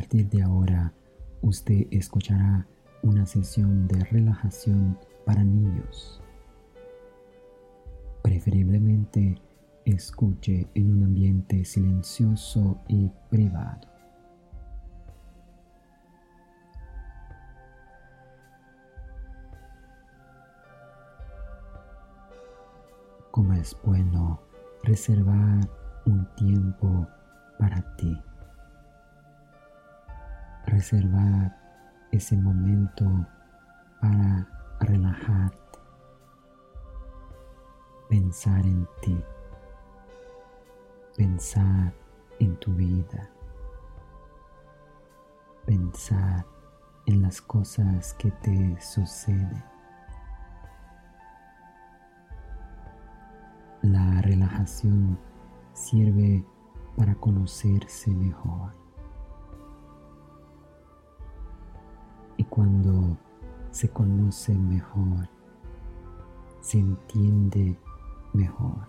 Partir de ahora, usted escuchará una sesión de relajación para niños. Preferiblemente escuche en un ambiente silencioso y privado. Como es bueno reservar un tiempo para ti reservar ese momento para relajarte, pensar en ti, pensar en tu vida, pensar en las cosas que te suceden. La relajación sirve para conocerse mejor. Cuando se conoce mejor, se entiende mejor.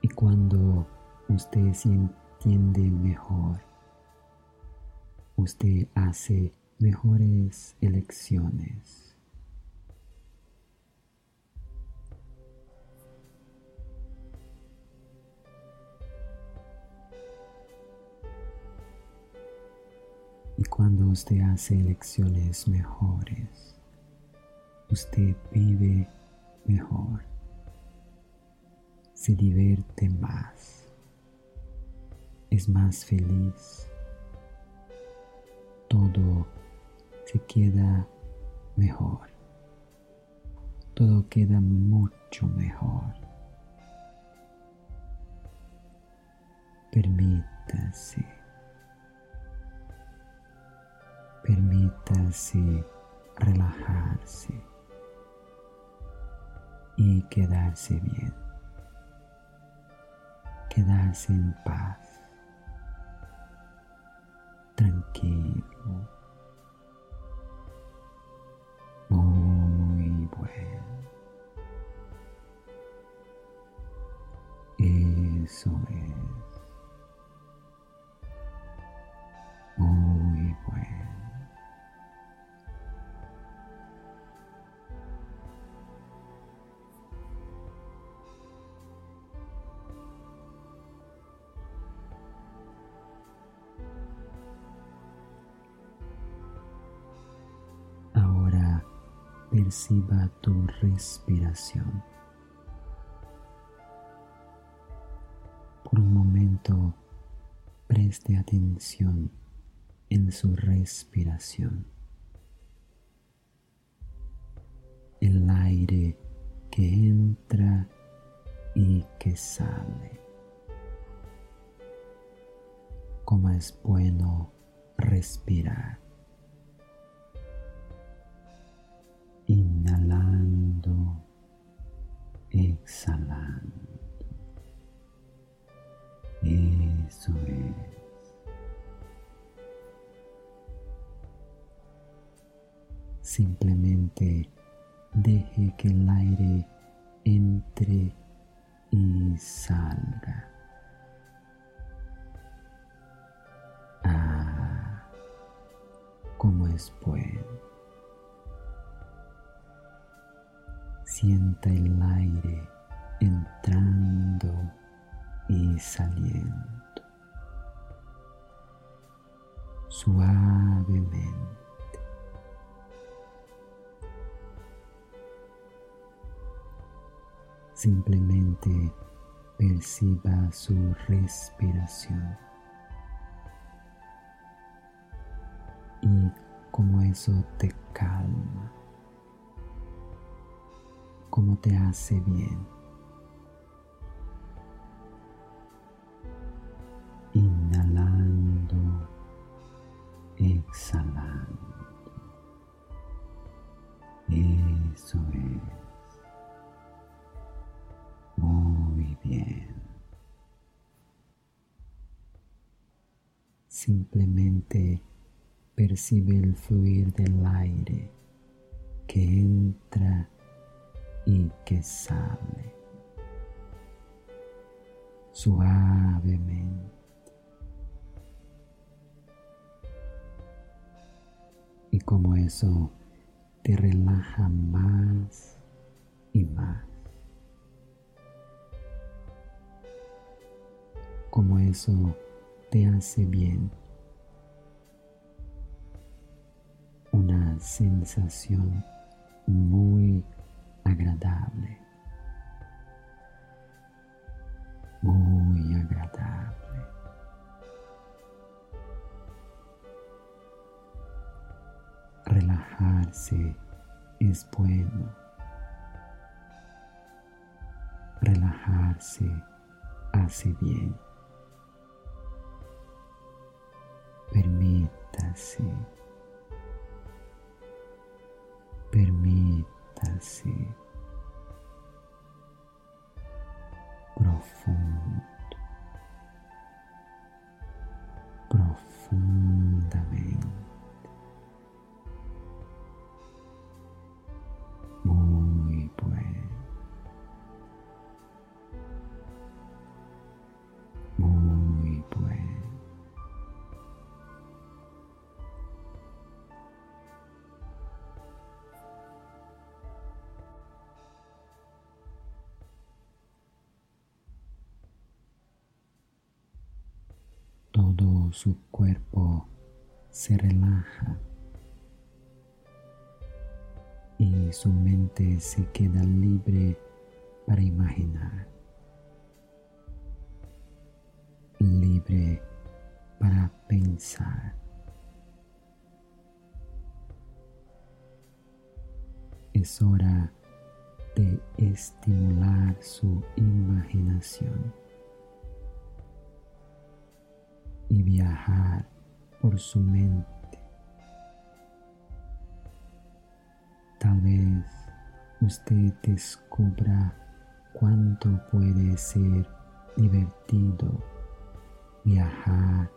Y cuando usted se entiende mejor, usted hace mejores elecciones. Cuando usted hace elecciones mejores, usted vive mejor, se divierte más, es más feliz, todo se queda mejor, todo queda mucho mejor. Permítase. Permítase relajarse y quedarse bien, quedarse en paz, tranquilo, perciba tu respiración. Por un momento preste atención en su respiración. El aire que entra y que sale. Como es bueno respirar. Inhalando, exhalando. Eso es. Simplemente deje que el aire entre y salga. Ah, como es bueno. Sienta el aire entrando y saliendo suavemente. Simplemente perciba su respiración. Y como eso te calma, como te hace bien. Inhalando, exhalando. Eso es. Muy bien. Simplemente percibe el fluir del aire que entra y que sale suavemente. Y como eso te relaja más y más. como eso te hace bien. Una sensación muy agradable. Muy agradable. Relajarse es bueno. Relajarse hace bien. Permítase. Permítase. Todo su cuerpo se relaja y su mente se queda libre para imaginar, libre para pensar. Es hora de estimular su imaginación. Y viajar por su mente. Tal vez usted descubra cuánto puede ser divertido viajar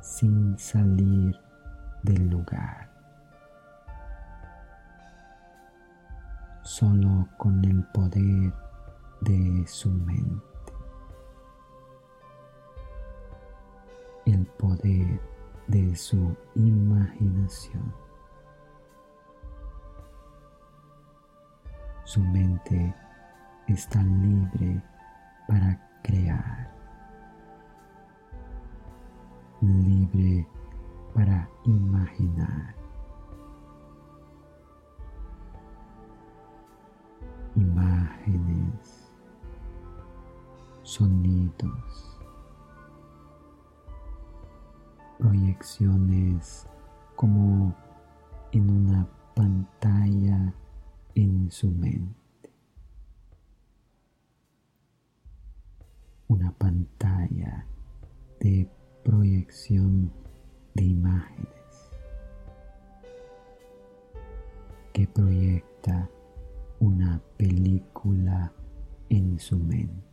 sin salir del lugar. Solo con el poder de su mente. El poder de su imaginación. Su mente está libre para crear, libre para imaginar. Imágenes, sonidos, proyecciones como en una pantalla en su mente. Una pantalla de proyección de imágenes que proyecta una película en su mente.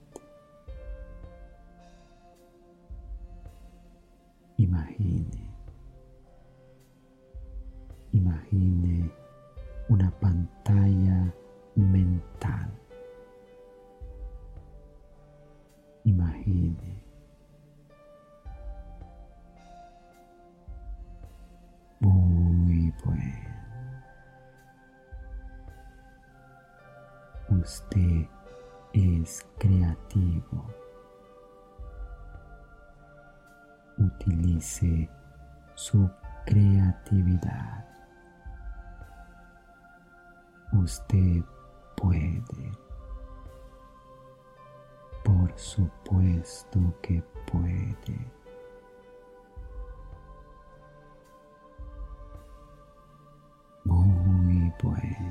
Creatividad. Usted puede. supuesto que puede. Muy bueno.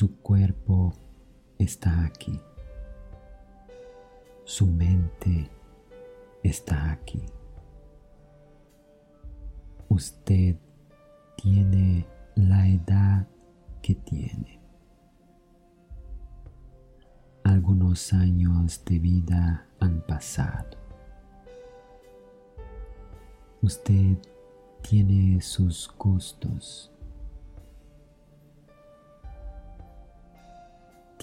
Su cuerpo está aquí. Su mente está aquí. Usted tiene la edad que tiene. Algunos años de vida han pasado. Usted tiene sus gustos.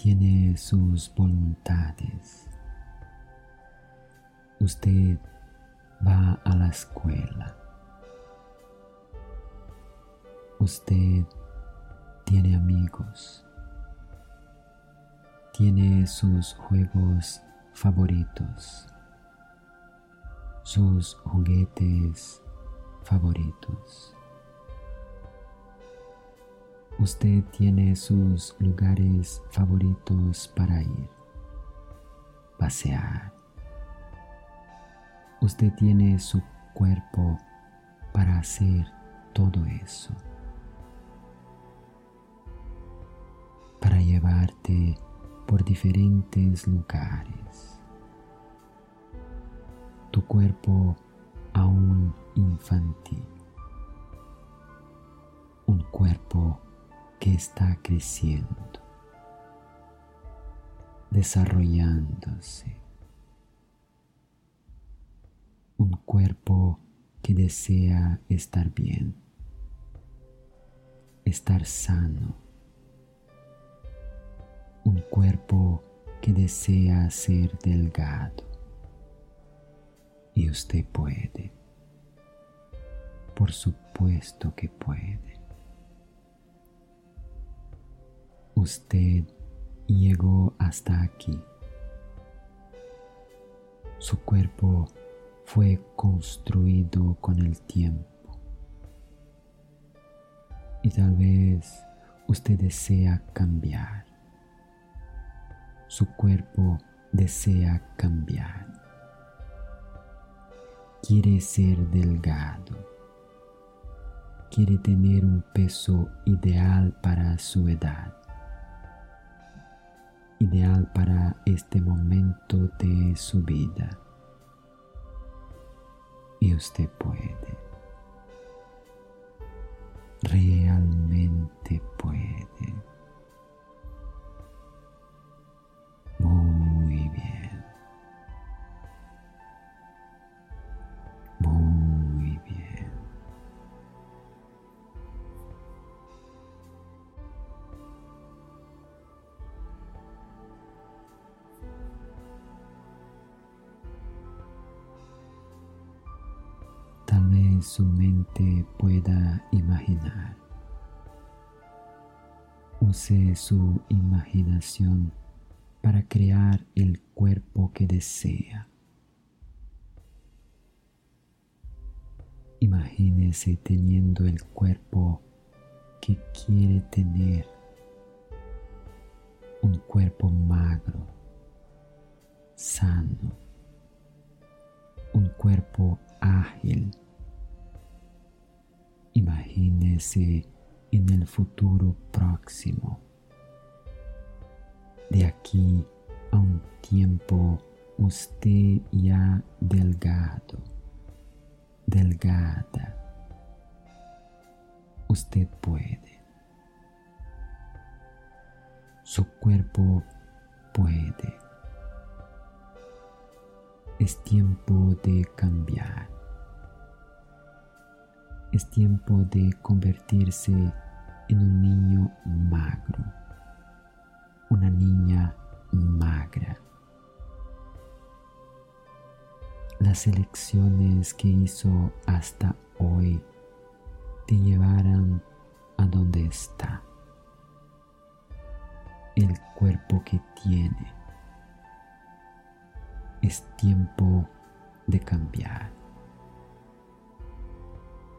Tiene sus voluntades. Usted va a la escuela. Usted tiene amigos. Tiene sus juegos favoritos sus juguetes favoritos. Usted tiene sus lugares favoritos para ir, pasear. Usted tiene su cuerpo para hacer todo eso. Para llevarte por diferentes lugares tu cuerpo aún infantil. Un cuerpo que está creciendo, desarrollándose. Un cuerpo que desea estar bien, estar sano. Un cuerpo que desea ser delgado y usted puede. Por supuesto que puede. Usted llegó hasta aquí. Su cuerpo fue construido con el tiempo. Y tal vez usted desea cambiar. Su cuerpo desea cambiar quiere ser delgado, quiere tener un peso ideal para su edad, ideal para este momento de su vida. Y usted puede, realmente puede. Su mente pueda imaginar. Use su imaginación para crear el cuerpo que desea. Imagínese teniendo el cuerpo que quiere tener. Un cuerpo magro, sano, un cuerpo ágil Imagínese en el futuro próximo. De aquí a un tiempo usted ya delgado, delgada. Usted puede. Su cuerpo puede. Es tiempo de cambiar es tiempo de convertirse en un niño magro, una niña magra. Las elecciones que hizo hasta hoy te llevarán a donde está, el cuerpo que tiene. Es tiempo de cambiar.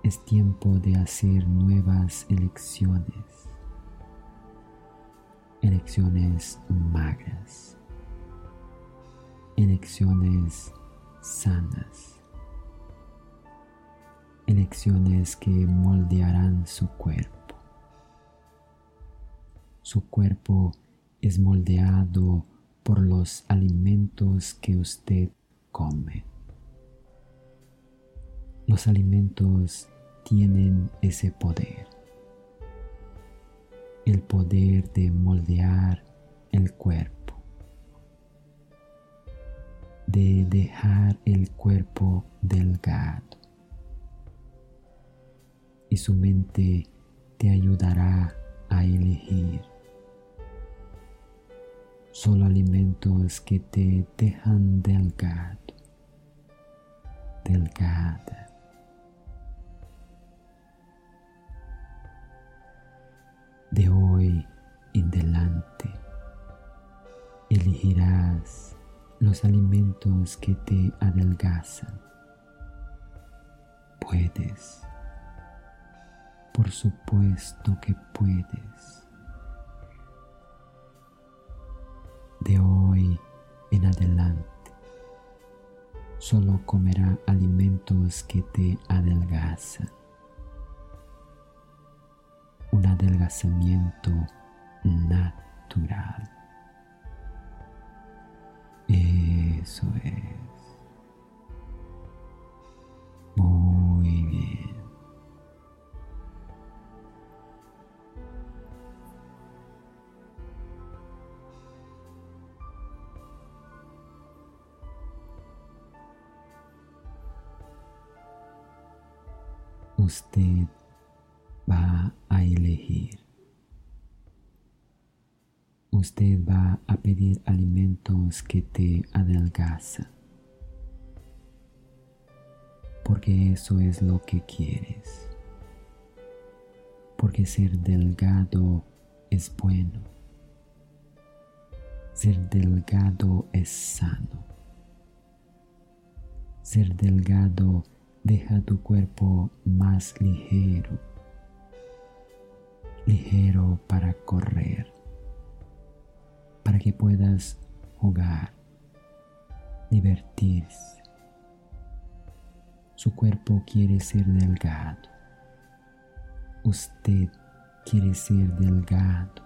Es tiempo de hacer nuevas elecciones. Elecciones magras. Elecciones sanas. Elecciones que moldearán su cuerpo. Su cuerpo es moldeado por los alimentos que usted come. Los alimentos tienen ese poder, el poder de moldear el cuerpo, de dejar el cuerpo delgado. Y su mente te ayudará a elegir solo alimentos que te dejan delgado, delgada. De hoy en delante elegirás los alimentos que te adelgazan. Puedes, por supuesto que puedes. De hoy en adelante solo comerá alimentos que te adelgazan un adelgazamiento natural. Eso es. Muy bien. Usted elegir. Usted va a pedir alimentos que te adelgazan. Porque eso es lo que quieres. Porque ser delgado es bueno. Ser delgado es sano. Ser delgado deja tu cuerpo más ligero ligero para correr, para que puedas jugar, divertirse. Su cuerpo quiere ser delgado. Usted quiere ser delgado,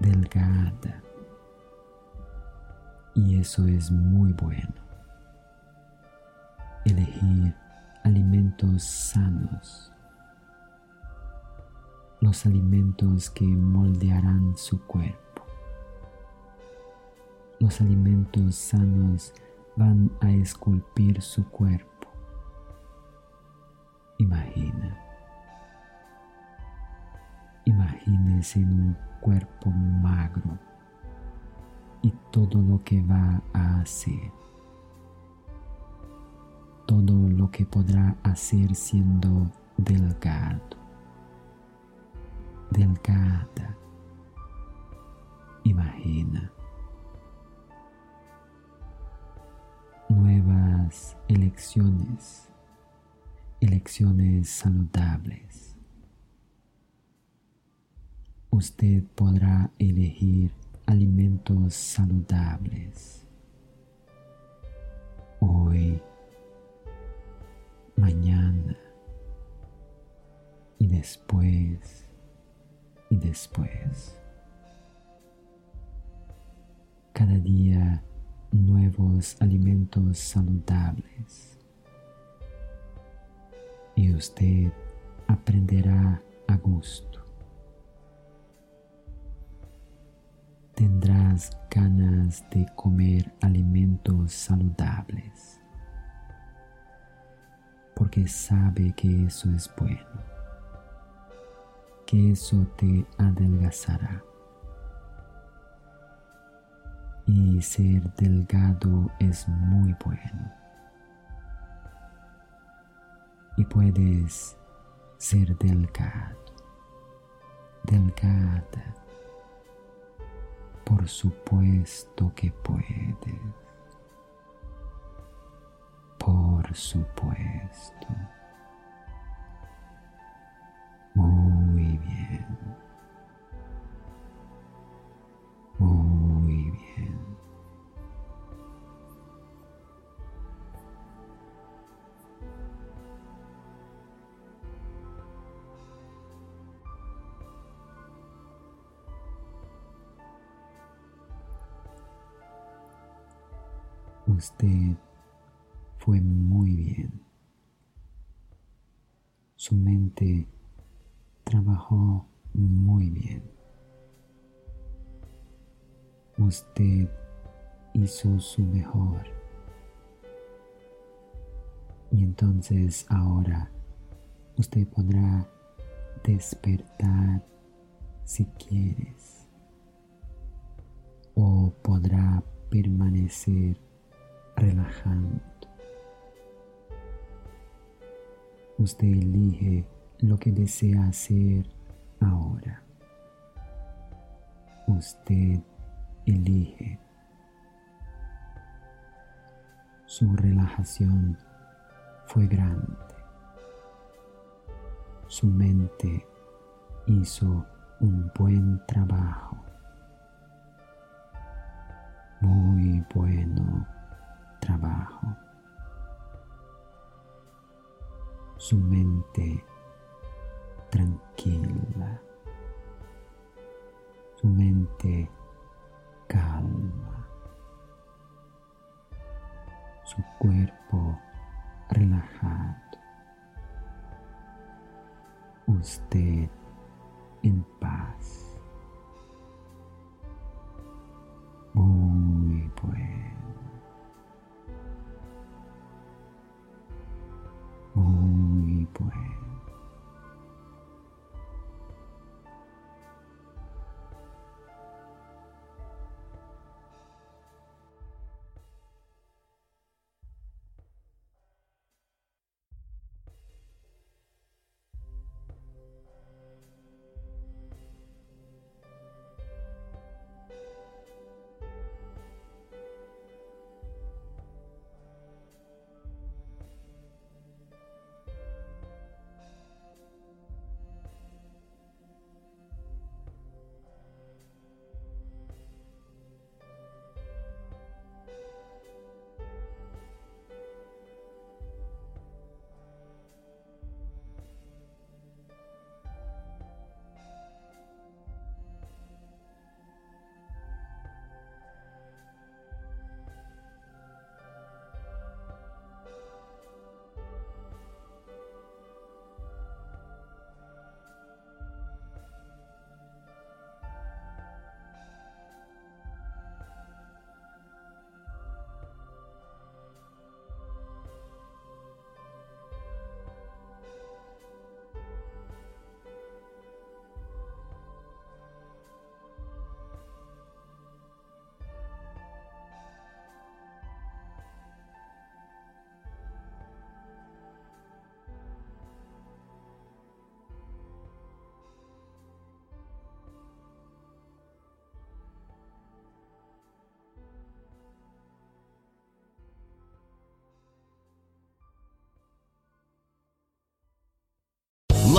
delgada. Y eso es muy bueno. Elegir alimentos sanos los alimentos que moldearán su cuerpo. Los alimentos sanos van a esculpir su cuerpo. Imagina. Imagínese en un cuerpo magro y todo lo que va a hacer. Todo lo que podrá hacer siendo delgado delgada. Imagina nuevas elecciones, elecciones saludables. Usted podrá elegir alimentos saludables. Hoy, mañana y después y después. Cada día nuevos alimentos saludables. Y usted aprenderá a gusto. Tendrás ganas de comer alimentos saludables porque sabe que eso es bueno que eso te adelgazará. Y ser delgado es muy bueno. Y puedes ser delgado, delgada. Por supuesto que puedes. Por supuesto. Usted fue muy bien. Su mente trabajó muy bien. Usted hizo su mejor. Y entonces ahora usted podrá despertar si quieres. O podrá permanecer relajando. Usted elige lo que desea hacer ahora. Usted elige. Su relajación fue grande. Su mente hizo un buen trabajo. Muy bueno trabajo. Su mente tranquila. Su mente calma. Su cuerpo relajado. Usted en paz.